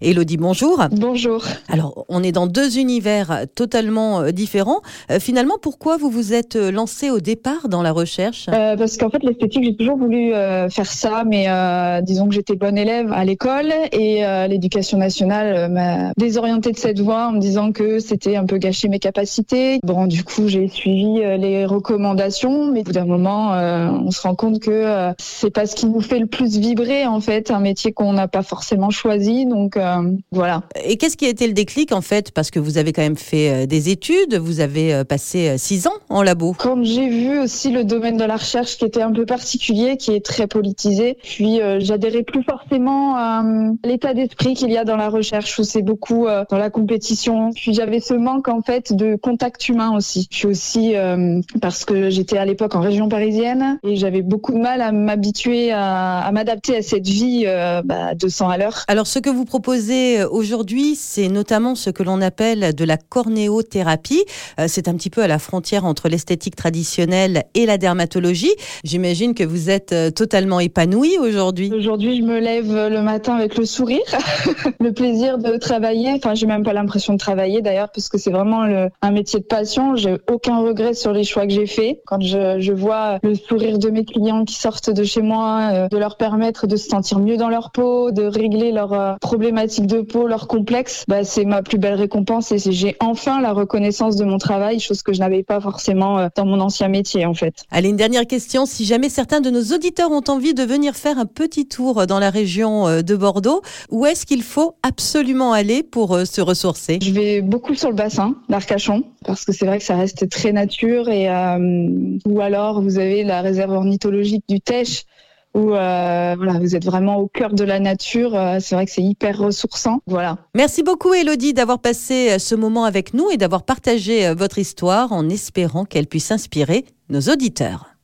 Elodie, bonjour. Bonjour. Alors, on est dans deux univers totalement euh, différents. Euh, finalement, pourquoi vous vous êtes euh, lancé au départ dans la recherche? Euh, Parce qu'en fait, l'esthétique, j'ai toujours voulu euh, faire ça, mais euh, disons que j'étais bonne élève à l'école et l'éducation nationale m'a désorientée de cette voie en me disant que c'était un peu gâcher mes capacités. Bon, du coup, j'ai suivi les recommandations, mais au bout d'un moment, on se rend compte que c'est pas ce qui nous fait le plus vibrer, en fait, un métier qu'on n'a pas forcément choisi. Donc, euh, voilà. Et qu'est-ce qui a été le déclic en fait? Parce que vous avez quand même fait euh, des études, vous avez euh, passé six ans en labo. Quand j'ai vu aussi le domaine de la recherche qui était un peu particulier, qui est très politisé, puis j'adhérais plus forcément à l'état d'esprit qu'il y a dans la recherche où c'est beaucoup dans la compétition. Puis j'avais ce manque en fait de contact humain aussi. Puis aussi parce que j'étais à l'époque en région parisienne et j'avais beaucoup de mal à m'habituer à, à m'adapter à cette vie bah, 200 à l'heure. Alors ce que vous proposez euh, aujourd'hui, c'est notamment ce que l'on appelle de la cornéothérapie. Euh, c'est un petit peu à la frontière entre l'esthétique traditionnelle et la dermatologie. J'imagine que vous êtes euh, totalement épanouie aujourd'hui. Aujourd'hui, je me lève le matin avec le sourire, le plaisir de travailler. Enfin, j'ai même pas l'impression de travailler d'ailleurs, parce que c'est vraiment le, un métier de passion. J'ai aucun regret sur les choix que j'ai faits. Quand je, je, vois le sourire de mes clients qui sortent de chez moi, de leur permettre de se sentir mieux dans leur peau, de régler leurs problématiques de peau, leur complexe, bah, c'est ma plus belle récompense et j'ai enfin la reconnaissance de mon travail, chose que je n'avais pas forcément euh, dans mon ancien métier en fait. Allez, une dernière question. Si jamais certains de nos auditeurs ont envie de venir faire un petit tour dans la région euh, de Bordeaux, où est-ce qu'il faut absolument aller pour euh, se ressourcer? Je vais beaucoup sur le bassin d'Arcachon parce que c'est vrai que ça reste très nature et euh, ou alors vous avez la réserve ornithologique du Tèche où euh, voilà, vous êtes vraiment au cœur de la nature. Euh, c'est vrai que c'est hyper ressourçant. Voilà. Merci beaucoup, Elodie, d'avoir passé euh, ce moment avec nous et d'avoir partagé votre histoire en espérant qu'elle puisse inspirer nos auditeurs.